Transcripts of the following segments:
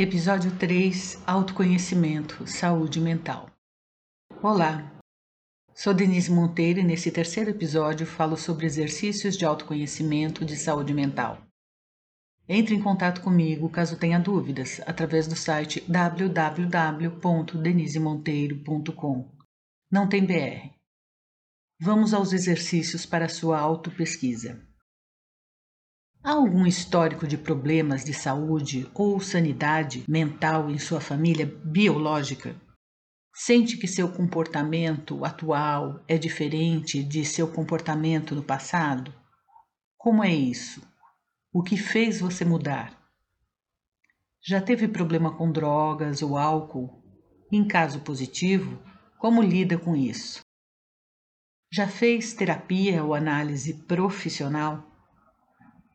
Episódio 3 Autoconhecimento, Saúde Mental. Olá, sou Denise Monteiro e nesse terceiro episódio falo sobre exercícios de autoconhecimento de saúde mental. Entre em contato comigo caso tenha dúvidas através do site www.denisemonteiro.com. Não tem BR. Vamos aos exercícios para sua autopesquisa. Há algum histórico de problemas de saúde ou sanidade mental em sua família biológica? Sente que seu comportamento atual é diferente de seu comportamento no passado? Como é isso? O que fez você mudar? Já teve problema com drogas ou álcool? Em caso positivo, como lida com isso? Já fez terapia ou análise profissional?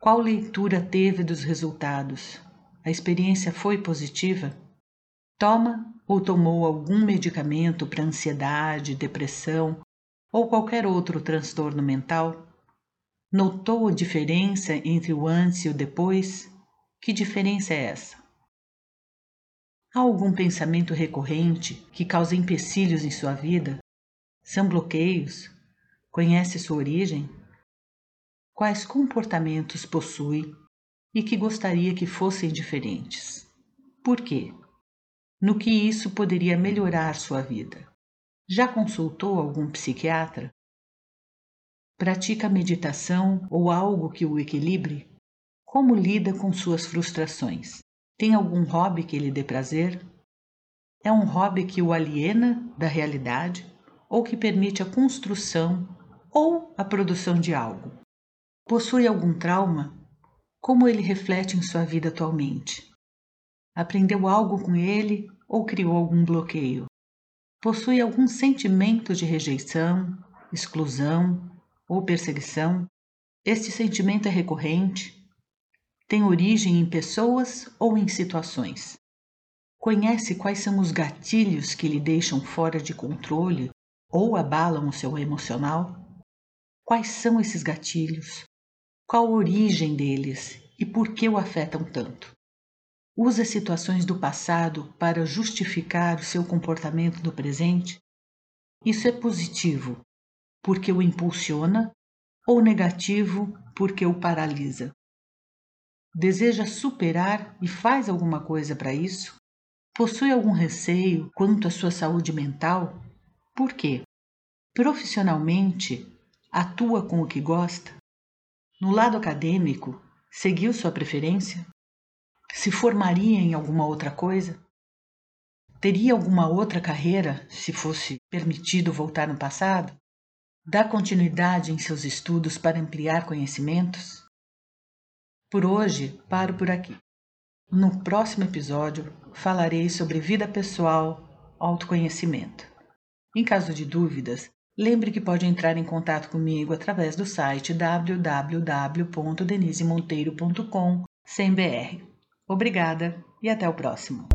Qual leitura teve dos resultados? A experiência foi positiva? Toma ou tomou algum medicamento para ansiedade, depressão ou qualquer outro transtorno mental? Notou a diferença entre o antes e o depois? Que diferença é essa? Há algum pensamento recorrente que causa empecilhos em sua vida? São bloqueios? Conhece sua origem? Quais comportamentos possui e que gostaria que fossem diferentes. Por quê? No que isso poderia melhorar sua vida? Já consultou algum psiquiatra? Pratica meditação ou algo que o equilibre? Como lida com suas frustrações? Tem algum hobby que lhe dê prazer? É um hobby que o aliena da realidade ou que permite a construção ou a produção de algo? Possui algum trauma? Como ele reflete em sua vida atualmente? Aprendeu algo com ele ou criou algum bloqueio? Possui algum sentimento de rejeição, exclusão ou perseguição? Este sentimento é recorrente? Tem origem em pessoas ou em situações? Conhece quais são os gatilhos que lhe deixam fora de controle ou abalam o seu emocional? Quais são esses gatilhos? Qual a origem deles e por que o afetam tanto? Usa situações do passado para justificar o seu comportamento no presente? Isso é positivo, porque o impulsiona, ou negativo, porque o paralisa? Deseja superar e faz alguma coisa para isso? Possui algum receio quanto à sua saúde mental? Por quê? Profissionalmente, atua com o que gosta? No lado acadêmico, seguiu sua preferência? Se formaria em alguma outra coisa? Teria alguma outra carreira se fosse permitido voltar no passado? Dá continuidade em seus estudos para ampliar conhecimentos? Por hoje, paro por aqui. No próximo episódio, falarei sobre vida pessoal, autoconhecimento. Em caso de dúvidas, Lembre que pode entrar em contato comigo através do site www.denisemonteiro.com sem BR. Obrigada e até o próximo.